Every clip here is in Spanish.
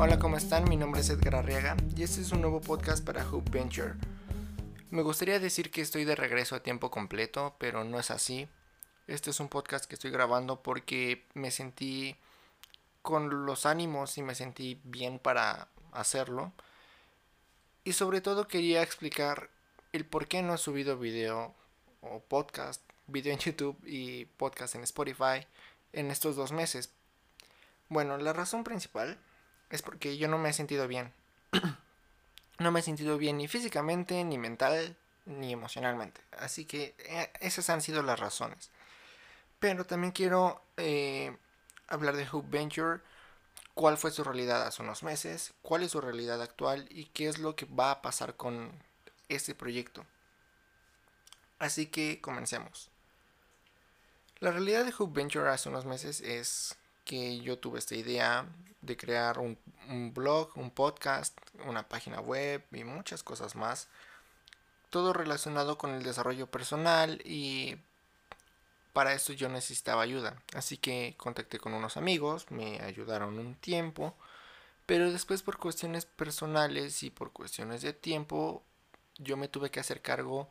Hola, ¿cómo están? Mi nombre es Edgar Arriaga y este es un nuevo podcast para Hoop Venture. Me gustaría decir que estoy de regreso a tiempo completo, pero no es así. Este es un podcast que estoy grabando porque me sentí con los ánimos y me sentí bien para hacerlo. Y sobre todo quería explicar el por qué no he subido video o podcast, video en YouTube y podcast en Spotify en estos dos meses. Bueno, la razón principal es porque yo no me he sentido bien. no me he sentido bien ni físicamente, ni mental, ni emocionalmente. Así que eh, esas han sido las razones. Pero también quiero eh, hablar de Hoop Venture, cuál fue su realidad hace unos meses, cuál es su realidad actual y qué es lo que va a pasar con este proyecto. Así que comencemos. La realidad de Hoop Venture hace unos meses es que yo tuve esta idea de crear un, blog, un podcast, una página web y muchas cosas más. Todo relacionado con el desarrollo personal y para eso yo necesitaba ayuda. Así que contacté con unos amigos, me ayudaron un tiempo, pero después por cuestiones personales y por cuestiones de tiempo yo me tuve que hacer cargo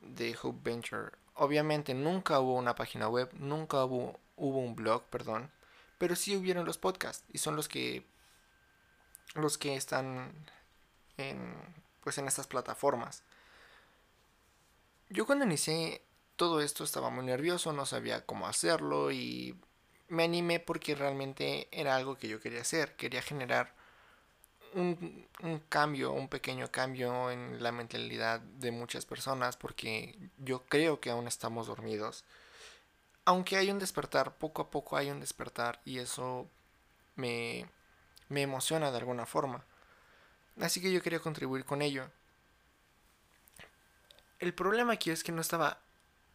de Hope Venture. Obviamente nunca hubo una página web, nunca hubo, hubo un blog, perdón, pero sí hubieron los podcasts y son los que los que están en pues en estas plataformas. Yo cuando inicié todo esto estaba muy nervioso, no sabía cómo hacerlo y me animé porque realmente era algo que yo quería hacer, quería generar un, cambio, un pequeño cambio en la mentalidad de muchas personas porque yo creo que aún estamos dormidos. Aunque hay un despertar, poco a poco hay un despertar y eso me, me emociona de alguna forma. Así que yo quería contribuir con ello. El problema aquí es que no estaba,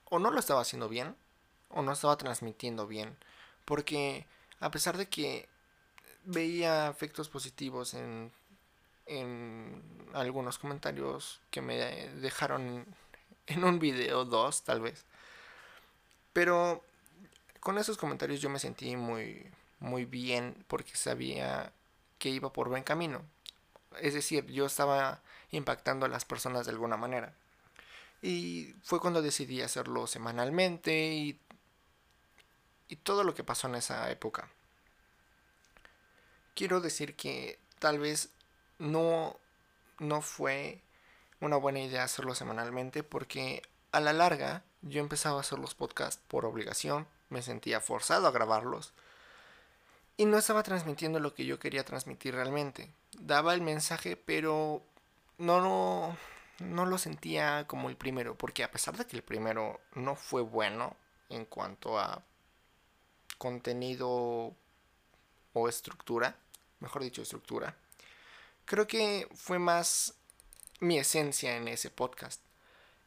o no lo estaba haciendo bien, o no estaba transmitiendo bien. Porque a pesar de que veía efectos positivos en, en algunos comentarios que me dejaron en un video, dos tal vez. Pero con esos comentarios yo me sentí muy, muy bien porque sabía que iba por buen camino. Es decir, yo estaba impactando a las personas de alguna manera. Y fue cuando decidí hacerlo semanalmente y, y todo lo que pasó en esa época quiero decir que tal vez no, no fue una buena idea hacerlo semanalmente porque a la larga yo empezaba a hacer los podcasts por obligación, me sentía forzado a grabarlos y no estaba transmitiendo lo que yo quería transmitir realmente. Daba el mensaje, pero no, no, no lo sentía como el primero, porque a pesar de que el primero no fue bueno en cuanto a contenido o estructura, mejor dicho, estructura, creo que fue más mi esencia en ese podcast.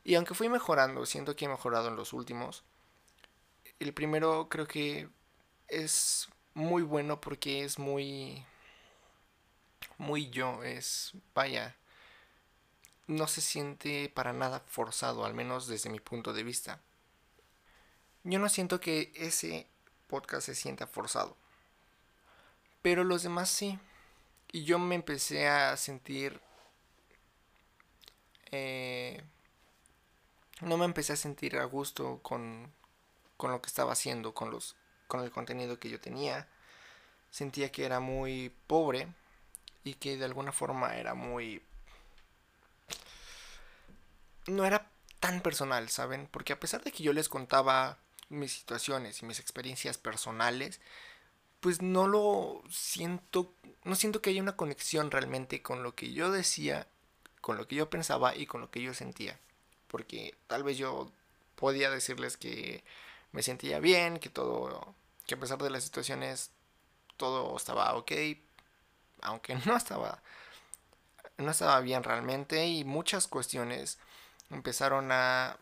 Y aunque fui mejorando, siento que he mejorado en los últimos, el primero creo que es muy bueno porque es muy muy yo, es vaya, no se siente para nada forzado, al menos desde mi punto de vista. Yo no siento que ese podcast se sienta forzado. Pero los demás sí. Y yo me empecé a sentir... Eh, no me empecé a sentir a gusto con, con lo que estaba haciendo, con, los, con el contenido que yo tenía. Sentía que era muy pobre y que de alguna forma era muy... No era tan personal, ¿saben? Porque a pesar de que yo les contaba mis situaciones y mis experiencias personales, pues no lo siento, no siento que haya una conexión realmente con lo que yo decía, con lo que yo pensaba y con lo que yo sentía. Porque tal vez yo podía decirles que me sentía bien, que todo, que a pesar de las situaciones todo estaba ok, aunque no estaba, no estaba bien realmente y muchas cuestiones empezaron a,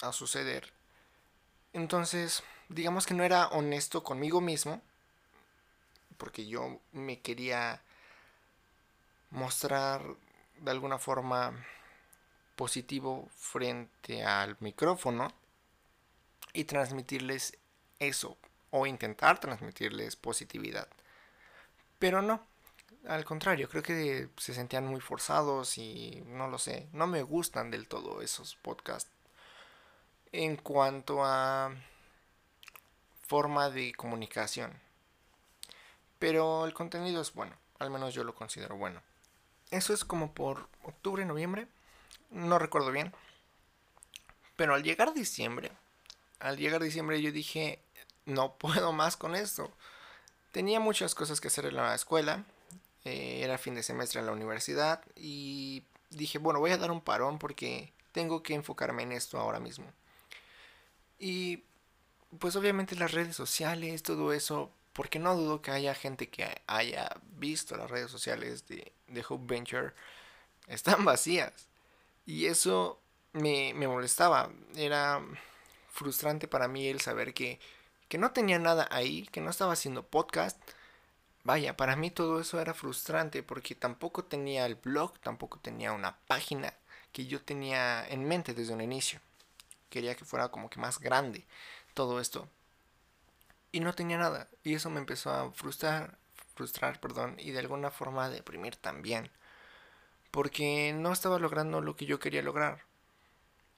a suceder. Entonces, digamos que no era honesto conmigo mismo porque yo me quería mostrar de alguna forma positivo frente al micrófono y transmitirles eso o intentar transmitirles positividad. Pero no, al contrario, creo que se sentían muy forzados y no lo sé, no me gustan del todo esos podcasts. En cuanto a forma de comunicación. Pero el contenido es bueno, al menos yo lo considero bueno. Eso es como por octubre, noviembre, no recuerdo bien. Pero al llegar diciembre, al llegar diciembre yo dije, no puedo más con esto. Tenía muchas cosas que hacer en la escuela, eh, era fin de semestre en la universidad y dije, bueno, voy a dar un parón porque tengo que enfocarme en esto ahora mismo. Y pues obviamente las redes sociales, todo eso, porque no dudo que haya gente que haya visto las redes sociales de, de Hope Venture, están vacías. Y eso me, me molestaba. Era frustrante para mí el saber que, que no tenía nada ahí, que no estaba haciendo podcast Vaya, para mí todo eso era frustrante porque tampoco tenía el blog, tampoco tenía una página que yo tenía en mente desde un inicio. Quería que fuera como que más grande todo esto. Y no tenía nada. Y eso me empezó a frustrar, frustrar, perdón, y de alguna forma a deprimir también. Porque no estaba logrando lo que yo quería lograr.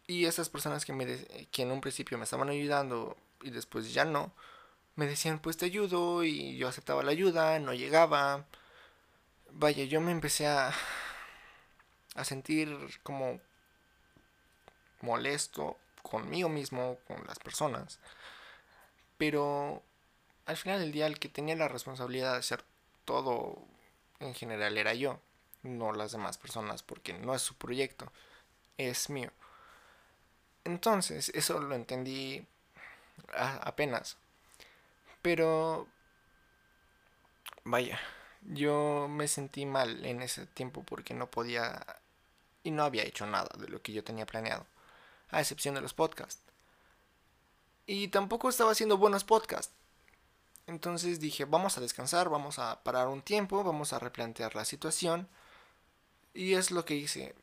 Y esas personas que, me que en un principio me estaban ayudando y después ya no, me decían, pues te ayudo y yo aceptaba la ayuda, no llegaba. Vaya, yo me empecé a, a sentir como molesto conmigo mismo, con las personas. Pero al final del día el que tenía la responsabilidad de hacer todo en general era yo, no las demás personas, porque no es su proyecto, es mío. Entonces, eso lo entendí apenas pero, vaya, yo me sentí mal en ese tiempo porque no podía y no había hecho nada de lo que yo tenía planeado, a excepción de los podcasts. Y tampoco estaba haciendo buenos podcasts. Entonces dije, vamos a descansar, vamos a parar un tiempo, vamos a replantear la situación. Y es lo que hice.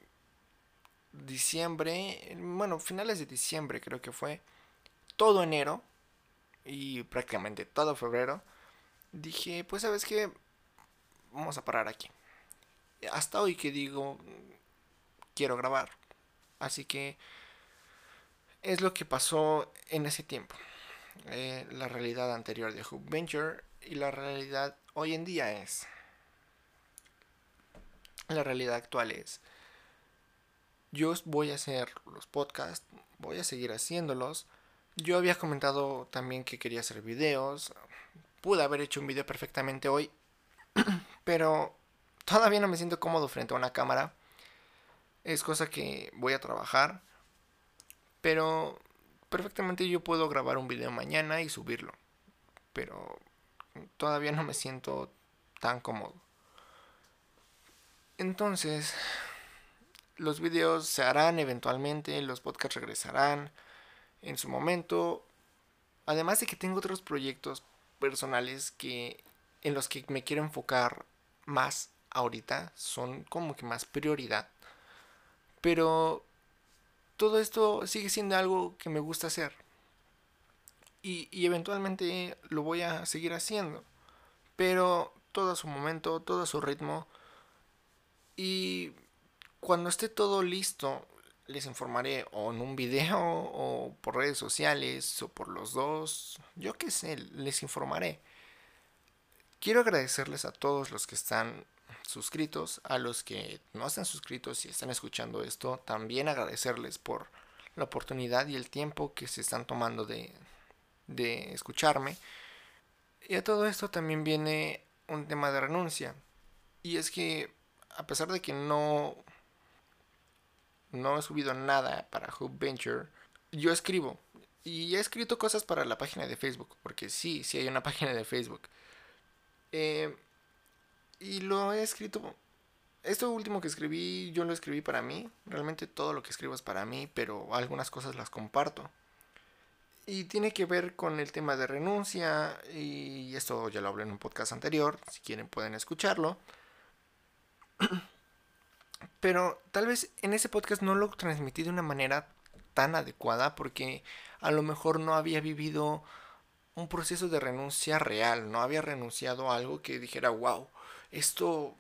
Diciembre, bueno, finales de diciembre creo que fue. Todo enero y prácticamente todo febrero, dije, pues sabes que vamos a parar aquí. Hasta hoy que digo, quiero grabar. Así que es lo que pasó en ese tiempo. Eh, la realidad anterior de Hoop Venture y la realidad hoy en día es. La realidad actual es. Yo voy a hacer los podcasts, voy a seguir haciéndolos yo había comentado también que quería hacer videos. Pude haber hecho un video perfectamente hoy. Pero todavía no me siento cómodo frente a una cámara. Es cosa que voy a trabajar. Pero perfectamente yo puedo grabar un video mañana y subirlo. Pero todavía no me siento tan cómodo. Entonces, los videos se harán eventualmente, los podcasts regresarán en su momento. Además de que tengo otros proyectos personales que en los que me quiero enfocar más ahorita, son como que más prioridad. Pero todo esto sigue siendo algo que me gusta hacer. Y, y, eventualmente lo voy a seguir haciendo. Pero todo a su momento, todo a su ritmo. Y cuando esté todo listo, les informaré o en un video o por redes sociales o por los dos, yo qué sé, les informaré. Quiero agradecerles a todos los que están suscritos, a los que no están suscritos y están escuchando esto, también agradecerles por la oportunidad y el tiempo que se están tomando de, de escucharme. Y a todo esto también viene un tema de renuncia. Y es que a pesar de que no no he subido nada para Hope Venture. Yo escribo. Y he escrito cosas para la página de Facebook. Porque sí, sí hay una página de Facebook. Eh, y lo he escrito. Esto último que escribí, yo lo escribí para mí. Realmente todo lo que escribo es para mí, pero algunas cosas las comparto. Y tiene que ver con el tema de renuncia. Y esto ya lo hablé en un podcast anterior. Si quieren pueden escucharlo. Pero tal vez en ese podcast no lo transmití de una manera tan adecuada porque a lo mejor no había vivido un proceso de renuncia real, no había renunciado a algo que dijera, wow, esto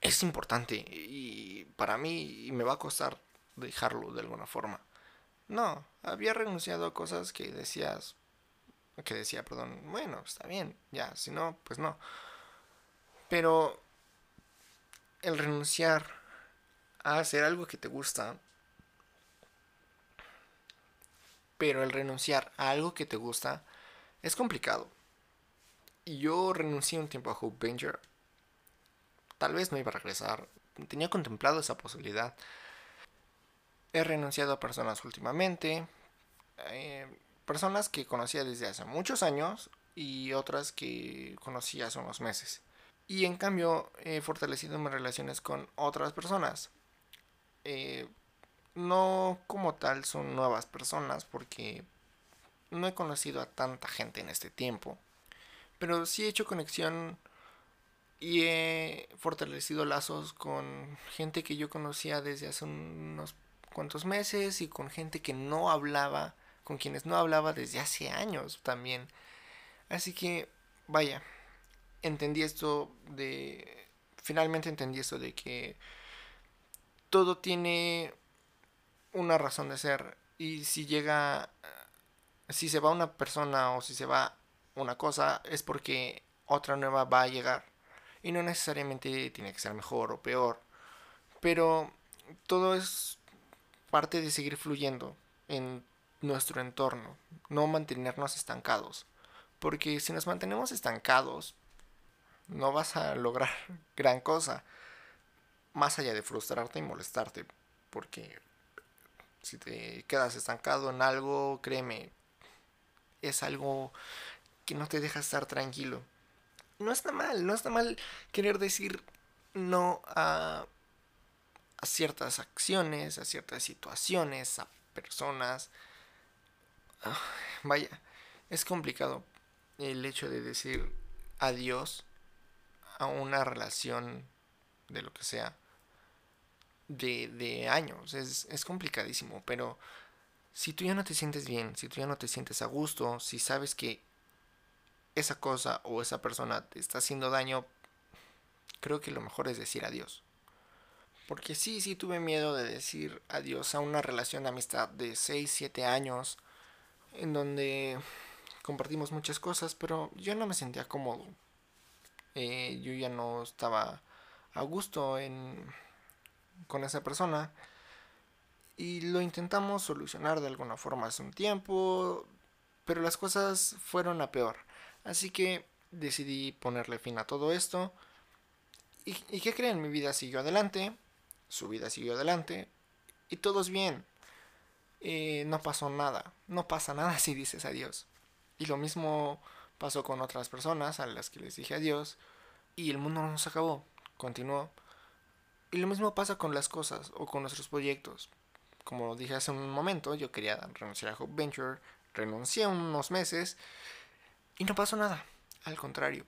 es importante y para mí me va a costar dejarlo de alguna forma. No, había renunciado a cosas que decías, que decía, perdón, bueno, está bien, ya, si no, pues no. Pero el renunciar a hacer algo que te gusta, pero el renunciar a algo que te gusta es complicado. Y yo renuncié un tiempo a Hope Venture. Tal vez no iba a regresar. Tenía contemplado esa posibilidad. He renunciado a personas últimamente. Eh, personas que conocía desde hace muchos años y otras que conocí hace unos meses. Y en cambio he fortalecido mis relaciones con otras personas. Eh, no como tal son nuevas personas porque no he conocido a tanta gente en este tiempo. Pero sí he hecho conexión y he fortalecido lazos con gente que yo conocía desde hace unos cuantos meses y con gente que no hablaba con quienes no hablaba desde hace años también. Así que, vaya, entendí esto de... Finalmente entendí esto de que todo tiene una razón de ser. Y si llega... Si se va una persona o si se va una cosa, es porque otra nueva va a llegar. Y no necesariamente tiene que ser mejor o peor. Pero todo es parte de seguir fluyendo en nuestro entorno, no mantenernos estancados. Porque si nos mantenemos estancados, no vas a lograr gran cosa. Más allá de frustrarte y molestarte. Porque si te quedas estancado en algo, créeme, es algo que no te deja estar tranquilo. No está mal, no está mal querer decir no a, a ciertas acciones, a ciertas situaciones, a personas, Ah, vaya, es complicado el hecho de decir adiós a una relación de lo que sea de, de años. Es, es complicadísimo, pero si tú ya no te sientes bien, si tú ya no te sientes a gusto, si sabes que esa cosa o esa persona te está haciendo daño, creo que lo mejor es decir adiós. Porque sí, sí tuve miedo de decir adiós a una relación de amistad de 6, 7 años en donde compartimos muchas cosas, pero yo no me sentía cómodo. Eh, yo ya no estaba a gusto en, con esa persona y lo intentamos solucionar de alguna forma hace un tiempo, pero las cosas fueron a peor. Así que decidí ponerle fin a todo esto. ¿Y, y qué creen? Mi vida siguió adelante, su vida siguió adelante y todo es bien. Eh, no pasó nada. No pasa nada si dices adiós. Y lo mismo pasó con otras personas a las que les dije adiós. Y el mundo no se acabó. Continuó. Y lo mismo pasa con las cosas o con nuestros proyectos. Como dije hace un momento, yo quería renunciar a Hope Venture. Renuncié unos meses. Y no pasó nada. Al contrario.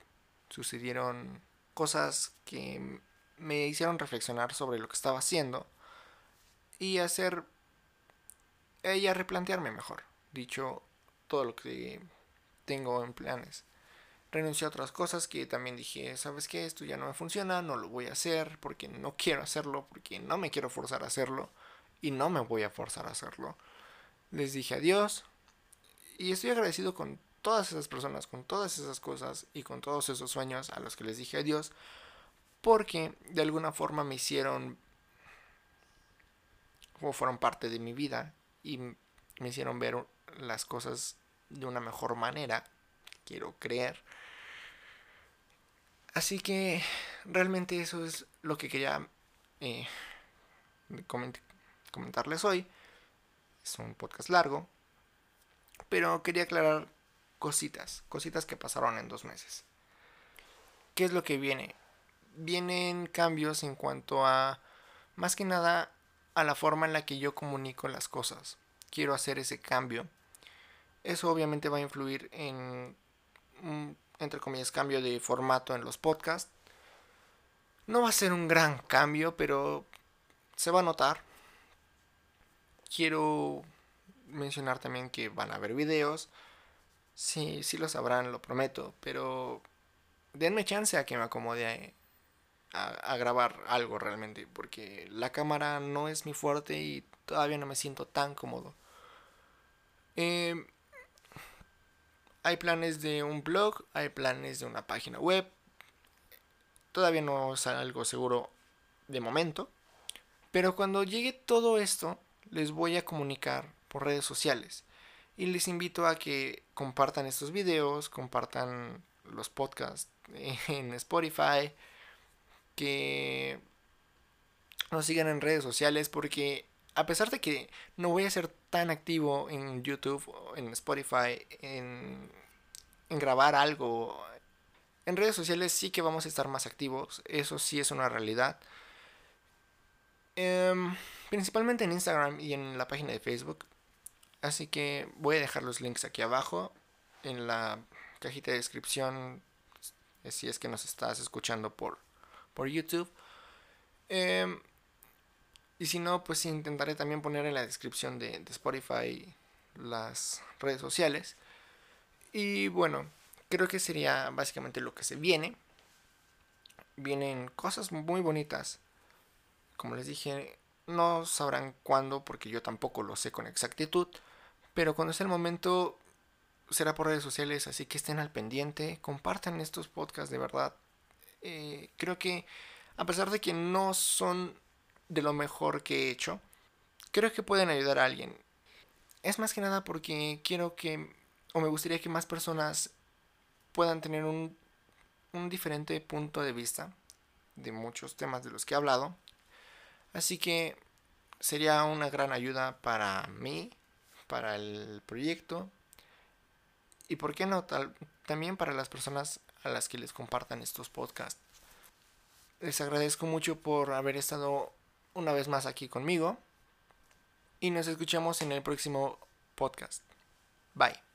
Sucedieron cosas que me hicieron reflexionar sobre lo que estaba haciendo. Y hacer ella replantearme mejor, dicho todo lo que tengo en planes. Renuncié a otras cosas que también dije, ¿sabes qué? Esto ya no me funciona, no lo voy a hacer porque no quiero hacerlo, porque no me quiero forzar a hacerlo y no me voy a forzar a hacerlo. Les dije adiós y estoy agradecido con todas esas personas, con todas esas cosas y con todos esos sueños a los que les dije adiós porque de alguna forma me hicieron o fueron parte de mi vida y me hicieron ver las cosas de una mejor manera, quiero creer. Así que realmente eso es lo que quería eh, comentarles hoy. Es un podcast largo, pero quería aclarar cositas, cositas que pasaron en dos meses. ¿Qué es lo que viene? Vienen cambios en cuanto a, más que nada, a la forma en la que yo comunico las cosas. Quiero hacer ese cambio. Eso obviamente va a influir en, entre comillas, cambio de formato en los podcasts. No va a ser un gran cambio, pero se va a notar. Quiero mencionar también que van a haber videos. Sí, sí lo sabrán, lo prometo, pero denme chance a que me acomode a, grabar algo realmente, porque la cámara no es mi fuerte y todavía no me siento tan cómodo. Em, hay planes de un blog, hay planes de una página web. Todavía no es algo seguro de momento. Pero cuando llegue todo esto, les voy a comunicar por redes sociales. Y les invito a que compartan estos videos, compartan los podcasts en Spotify, que nos sigan en redes sociales porque a pesar de que no voy a ser tan activo en YouTube, en Spotify, en, grabar algo, en redes sociales sí que vamos a estar más activos, eso sí es una realidad. Em, principalmente en Instagram y en la página de Facebook. Así que voy a dejar los links aquí abajo en la cajita de descripción si es que nos estás escuchando por, por YouTube. Em, y si no, pues intentaré también poner en la descripción de, de Spotify las redes sociales. Y bueno, creo que sería básicamente lo que se viene. Vienen cosas muy bonitas. Como les dije, no sabrán cuándo porque yo tampoco lo sé con exactitud. Pero cuando sea el momento será por redes sociales, así que estén al pendiente, compartan estos podcasts de verdad. Eh, creo que a pesar de que no son de lo mejor que he hecho, creo que pueden ayudar a alguien. Es más que nada porque quiero que, o me gustaría que más personas puedan tener un, un diferente punto de vista de muchos temas de los que he hablado. Así que sería una gran ayuda para mí, para el proyecto y por qué no, también para las personas a las que les compartan estos podcasts. Les agradezco mucho por haber estado una vez más aquí conmigo y nos escuchamos en el próximo podcast. Bye.